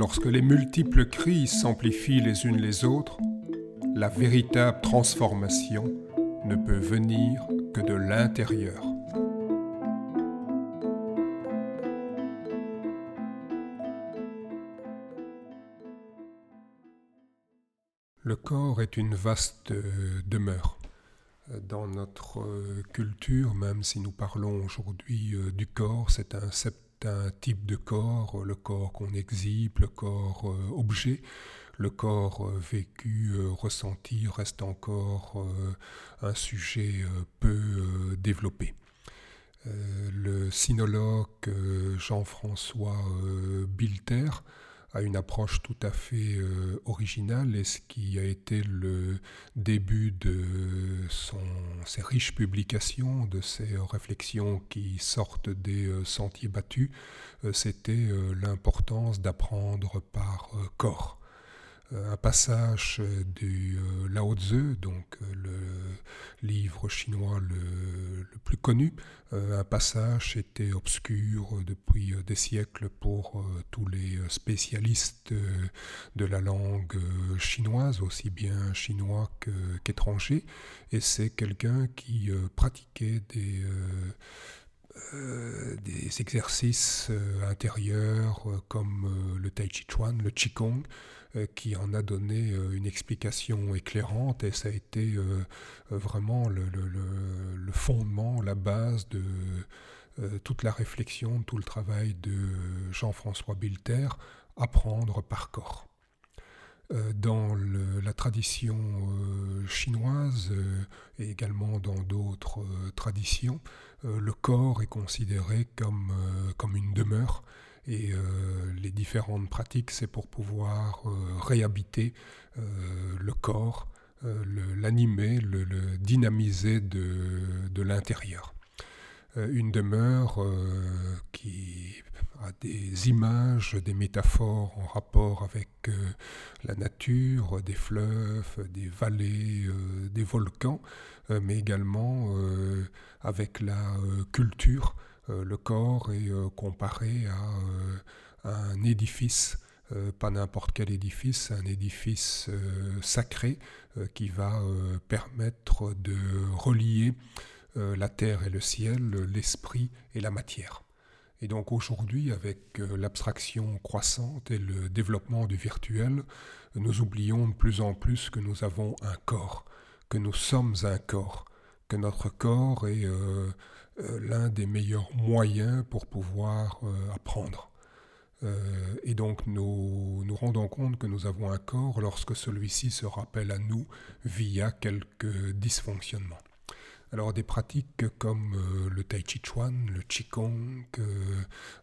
Lorsque les multiples crises s'amplifient les unes les autres, la véritable transformation ne peut venir que de l'intérieur. Le corps est une vaste demeure. Dans notre culture, même si nous parlons aujourd'hui euh, du corps, c'est un, un type de corps, le corps qu'on exhibe, le corps euh, objet. Le corps euh, vécu, euh, ressenti reste encore un sujet peu développé. Le sinologue Jean-François Bilter a une approche tout à fait euh, originale et ce qui a été le début de son, ses riches publications, de ses réflexions qui sortent des euh, sentiers battus, euh, c'était l'importance d'apprendre par corps. Un passage du Lao Tzu, donc livre chinois le, plus connu. un passage était obscur depuis des siècles pour tous les spécialistes de la langue chinoise, aussi bien chinois qu'étrangers. et c'est quelqu'un qui pratiquait des... des exercices intérieurs comme le Tai Chi Chuan, le Qigong, euh, qui en a donné euh, une explication éclairante et ça a été euh, vraiment le, fondement, la base de toute la réflexion, tout le travail de Jean-François Bilter, apprendre par corps. Dans la tradition chinoise et également dans d'autres traditions, le corps est considéré comme, comme une demeure et euh, les différentes pratiques, c'est pour pouvoir euh, réhabiter euh, le corps, l'animer, le, dynamiser de, l'intérieur. Une demeure qui a des images, des métaphores en rapport avec la nature, des fleuves, des vallées, des volcans, mais également avec la culture euh, le corps est euh, comparé à, euh, un édifice, pas n'importe quel édifice, un édifice sacré qui va permettre de relier la terre et le ciel, l'esprit et la matière. Et donc aujourd'hui, avec l'abstraction croissante et le développement du virtuel, nous oublions de plus en plus que nous avons un corps, que nous sommes un corps, que notre corps est euh, l'un des meilleurs moyens pour pouvoir euh, apprendre. Euh, et donc nous nous rendons compte que nous avons un corps lorsque celui-ci se rappelle à nous via quelques dysfonctionnements. Alors des pratiques comme le tai chi chuan, le qigong,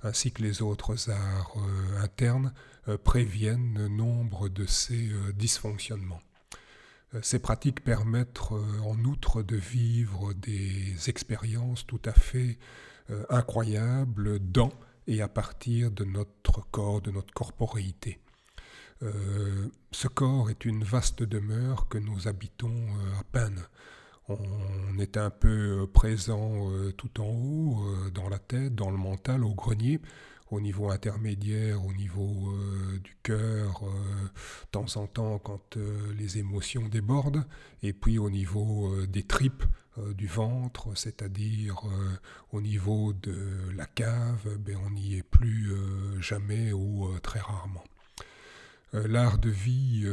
ainsi que les autres arts internes préviennent nombre de ces dysfonctionnements. Euh, ces pratiques permettent euh, en outre de vivre des expériences tout à fait euh, incroyables dans et à partir de notre corps, de notre corporéité. ce corps est une vaste demeure que nous habitons à peine. On est un peu présent tout en haut, dans la tête, dans le mental, au grenier, au niveau intermédiaire, au niveau euh, du cœur, euh, temps en temps quand euh, les émotions débordent, et puis au niveau des tripes, du ventre, c'est-à-dire au niveau de la cave, ben, on n'y est plus jamais ou très rarement. L'art de vie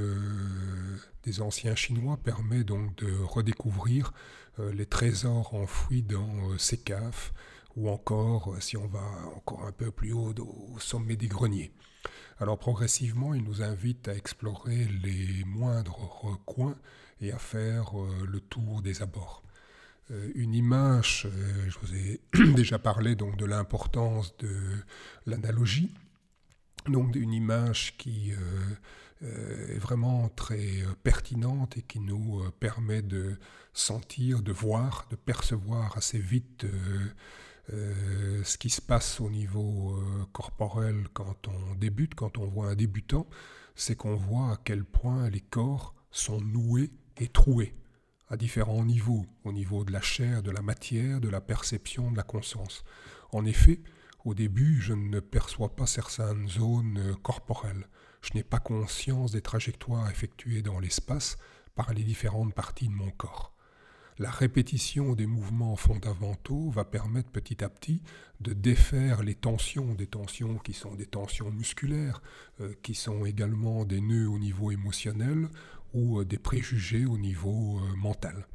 des anciens Chinois permet donc de redécouvrir les trésors enfouis dans ces caves, ou encore, euh, si on va encore un peu plus haut, au sommet des greniers. Alors progressivement, il nous invite à explorer les moindres recoins et à faire euh, le tour des abords. Euh, une image, je vous ai déjà parlé donc de l'importance de l'analogie, donc une image qui est vraiment très pertinente et qui nous permet de sentir, de voir, de percevoir assez vite euh, ce qui se passe au niveau euh, corporel quand on débute, quand on voit un débutant, c'est qu'on voit à quel point les corps sont noués et troués à différents niveaux, au niveau de la chair, de la matière, de la perception, de la conscience. En effet, Au début, je ne perçois pas certaines zones corporelles. Je n'ai pas conscience des trajectoires effectuées dans l'espace par les différentes parties de mon corps. La répétition des mouvements fondamentaux va permettre petit à petit de défaire les tensions, des tensions qui sont des tensions musculaires, euh, qui sont également des nœuds au niveau émotionnel ou euh, des préjugés au niveau euh, mental.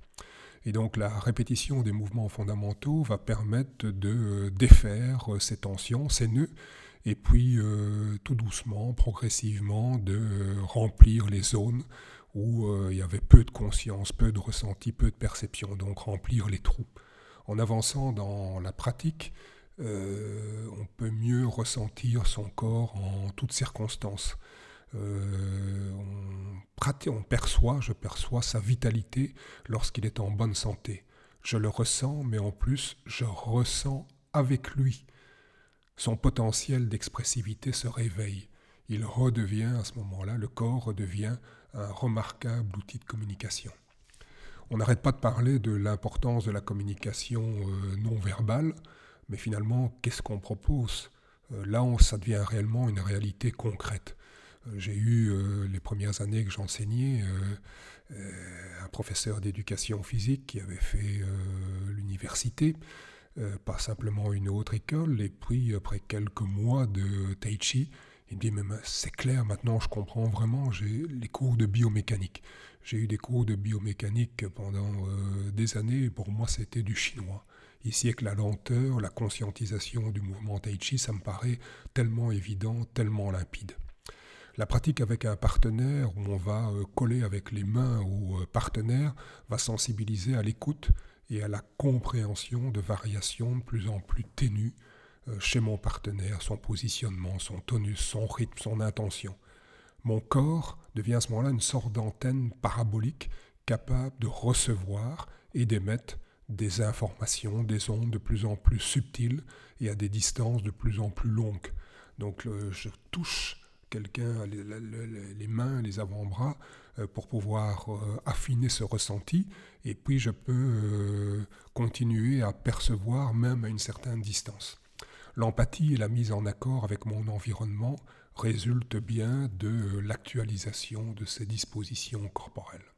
Et donc la répétition des mouvements fondamentaux va permettre de défaire ces tensions, ces nœuds, et puis tout doucement, progressivement, de remplir les zones où euh, il y avait peu de conscience, peu de ressenti, peu de perception, donc remplir les trous. En avançant dans la pratique, euh, on peut mieux ressentir son corps en toutes circonstances. Euh, on, on perçoit, je perçois sa vitalité lorsqu'il est en bonne santé. Je le ressens, mais en plus, je ressens avec lui. Son potentiel d'expressivité se réveille. Il redevient à ce moment-là, le corps redevient un remarquable outil de communication. On n'arrête pas de parler de l'importance de la communication euh, non verbale, mais finalement, qu'est-ce qu'on propose? Euh, Là, ça devient réellement une réalité concrète. Euh, j'ai eu les premières années que j'enseignais un professeur d'éducation physique qui avait fait l'université, pas simplement une autre école, et puis après quelques mois de tai chi, il me dit, mais c'est clair, maintenant je comprends vraiment, j'ai les cours de biomécanique. J'ai eu des cours de biomécanique pendant euh, des années, et pour moi c'était du chinois. Ici, avec la lenteur, la conscientisation du mouvement tai chi, ça me paraît tellement évident, tellement limpide. La pratique avec un partenaire, où on va euh, coller avec les mains au euh, partenaire, va sensibiliser à l'écoute et à la compréhension de variations de plus en plus ténues euh, chez mon partenaire, son positionnement, son tonus, son rythme, son intention. Mon corps devient à ce moment-là une sorte d'antenne parabolique capable de recevoir et d'émettre des informations, des ondes de plus en plus subtiles et à des distances de plus en plus longues. Donc je touche quelqu'un, les, mains, les avant-bras, euh, pour pouvoir euh, affiner ce ressenti, et puis je peux continuer à percevoir même à une certaine distance. L'empathie et la mise en accord avec mon environnement résultent bien de l'actualisation de ces dispositions corporelles.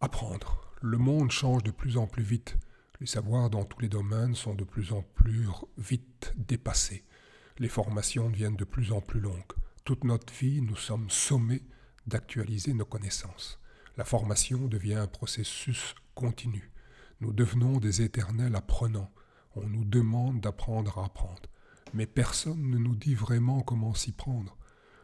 Apprendre. Le monde change de plus en plus vite. Les savoirs dans tous les domaines sont de plus en plus vite dépassés. Les formations deviennent de plus en plus longues. Toute notre vie, nous sommes sommés d'actualiser nos connaissances. La formation devient un processus continu. Nous devenons des éternels apprenants. On nous demande d'apprendre à apprendre, mais personne ne nous dit vraiment comment s'y prendre.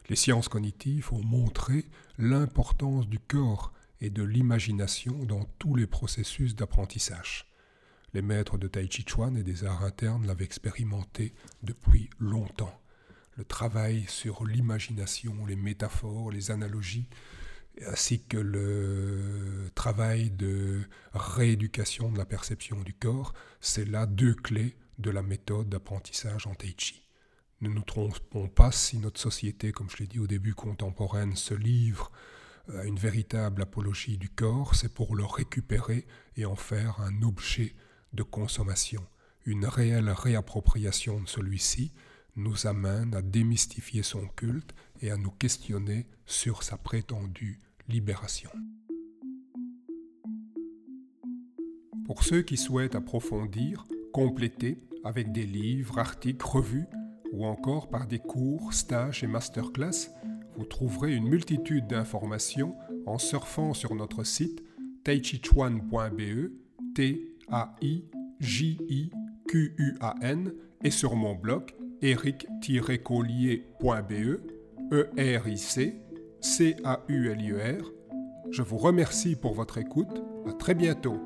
Les sciences cognitives ont montré l'importance du corps et de l'imagination dans tous les processus d'apprentissage. Les maîtres de Tai Chi Chuan et des arts internes l'avaient expérimenté depuis longtemps. Le travail sur l'imagination, les métaphores, les analogies ainsi que le travail de rééducation de la perception du corps, c'est là deux clés de la méthode d'apprentissage en Tai Chi. Ne nous trompons pas si notre société, comme je l'ai dit au début, contemporaine, se livre à une véritable apologie du corps, c'est pour le récupérer et en faire un objet de consommation. Une réelle réappropriation de celui-ci nous amène à démystifier son culte et à nous questionner sur sa prétendue libération. Pour ceux qui souhaitent approfondir, compléter avec des livres, articles, revues ou encore par des cours, stages et masterclass, vous trouverez une multitude d'informations en surfant sur notre site taichichuan.be, T-A-I-J-I-Q-U-A-N, et sur mon blog eric-collier.be, E-R-I-C, C-A-U-L-I-E-R. Je vous remercie pour votre écoute. À très bientôt.